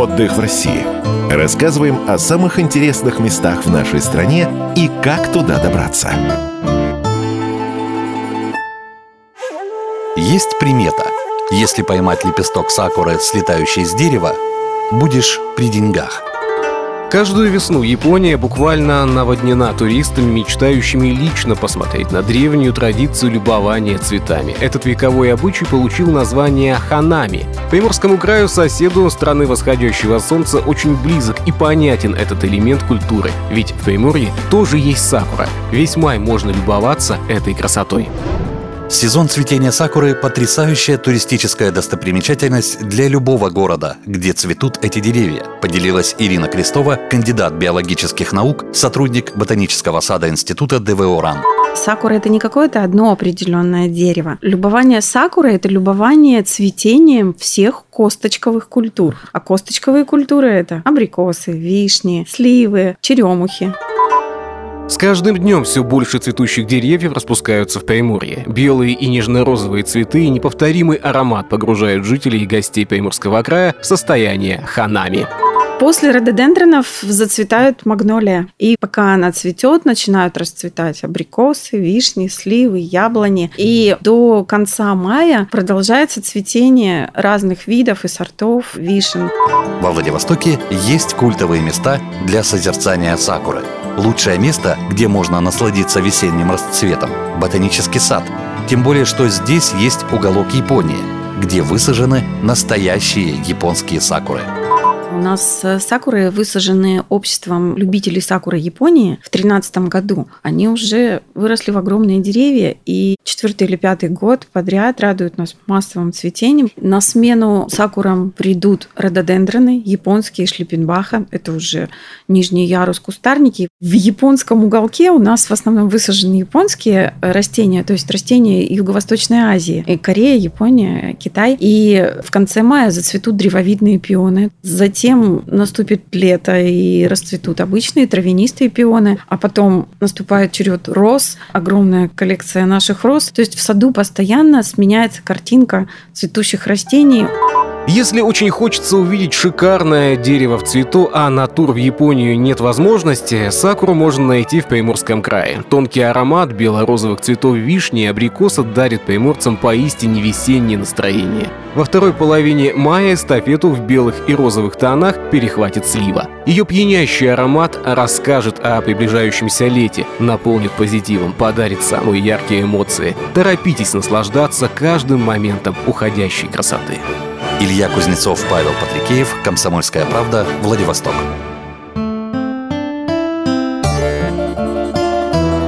Отдых в России. Рассказываем о самых интересных местах в нашей стране и как туда добраться. Есть примета. Если поймать лепесток сакуры, слетающий с дерева, будешь при деньгах – Каждую весну Япония буквально наводнена туристами, мечтающими лично посмотреть на древнюю традицию любования цветами. Этот вековой обычай получил название ханами. Приморскому краю соседу страны восходящего солнца очень близок и понятен этот элемент культуры. Ведь в Приморье тоже есть сакура. Весь май можно любоваться этой красотой. Сезон цветения сакуры – потрясающая туристическая достопримечательность для любого города, где цветут эти деревья, поделилась Ирина Крестова, кандидат биологических наук, сотрудник ботанического сада Института ДВО РАН. Сакура – это не какое-то одно определенное дерево. Любование сакуры – это любование цветением всех косточковых культур. А косточковые культуры – это абрикосы, вишни, сливы, черемухи. С каждым днем все больше цветущих деревьев распускаются в Приморье. Белые и нежно-розовые цветы и неповторимый аромат погружают жителей и гостей Приморского края в состояние ханами. После рододендронов зацветают магнолия. И пока она цветет, начинают расцветать абрикосы, вишни, сливы, яблони. И до конца мая продолжается цветение разных видов и сортов вишен. Во Владивостоке есть культовые места для созерцания сакуры. Лучшее место, где можно насладиться весенним расцветом – ботанический сад. Тем более, что здесь есть уголок Японии, где высажены настоящие японские сакуры – у нас э, сакуры высажены обществом любителей сакуры Японии в 2013 году. Они уже выросли в огромные деревья, и четвертый или пятый год подряд радуют нас массовым цветением. На смену сакурам придут рододендроны, японские шлипенбаха, это уже нижний ярус кустарники. В японском уголке у нас в основном высажены японские растения, то есть растения Юго-Восточной Азии. Корея, Япония, Китай. И в конце мая зацветут древовидные пионы. Затем Затем наступит лето и расцветут обычные травянистые пионы, а потом наступает черед роз, огромная коллекция наших роз. То есть в саду постоянно сменяется картинка цветущих растений. Если очень хочется увидеть шикарное дерево в цвету, а на тур в Японию нет возможности, сакуру можно найти в Приморском крае. Тонкий аромат бело-розовых цветов вишни и абрикоса дарит приморцам поистине весеннее настроение. Во второй половине мая эстафету в белых и розовых тонах перехватит слива. Ее пьянящий аромат расскажет о приближающемся лете, наполнит позитивом, подарит самые яркие эмоции. Торопитесь наслаждаться каждым моментом уходящей красоты. Илья Кузнецов, Павел Патрикеев, Комсомольская правда, Владивосток.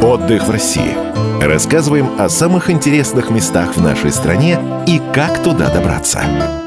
Отдых в России. Рассказываем о самых интересных местах в нашей стране и как туда добраться.